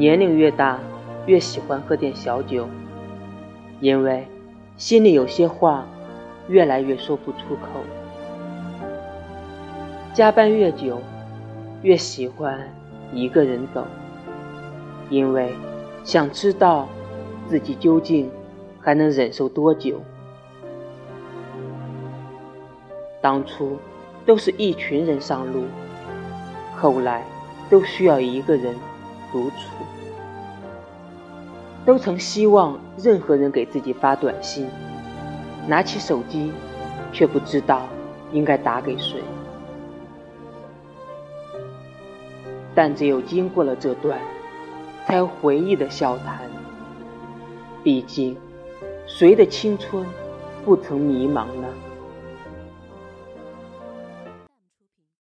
年龄越大，越喜欢喝点小酒，因为心里有些话越来越说不出口。加班越久，越喜欢一个人走，因为想知道自己究竟还能忍受多久。当初都是一群人上路，后来都需要一个人独处。都曾希望任何人给自己发短信，拿起手机，却不知道应该打给谁。但只有经过了这段，才有回忆的笑谈。毕竟，谁的青春不曾迷茫呢？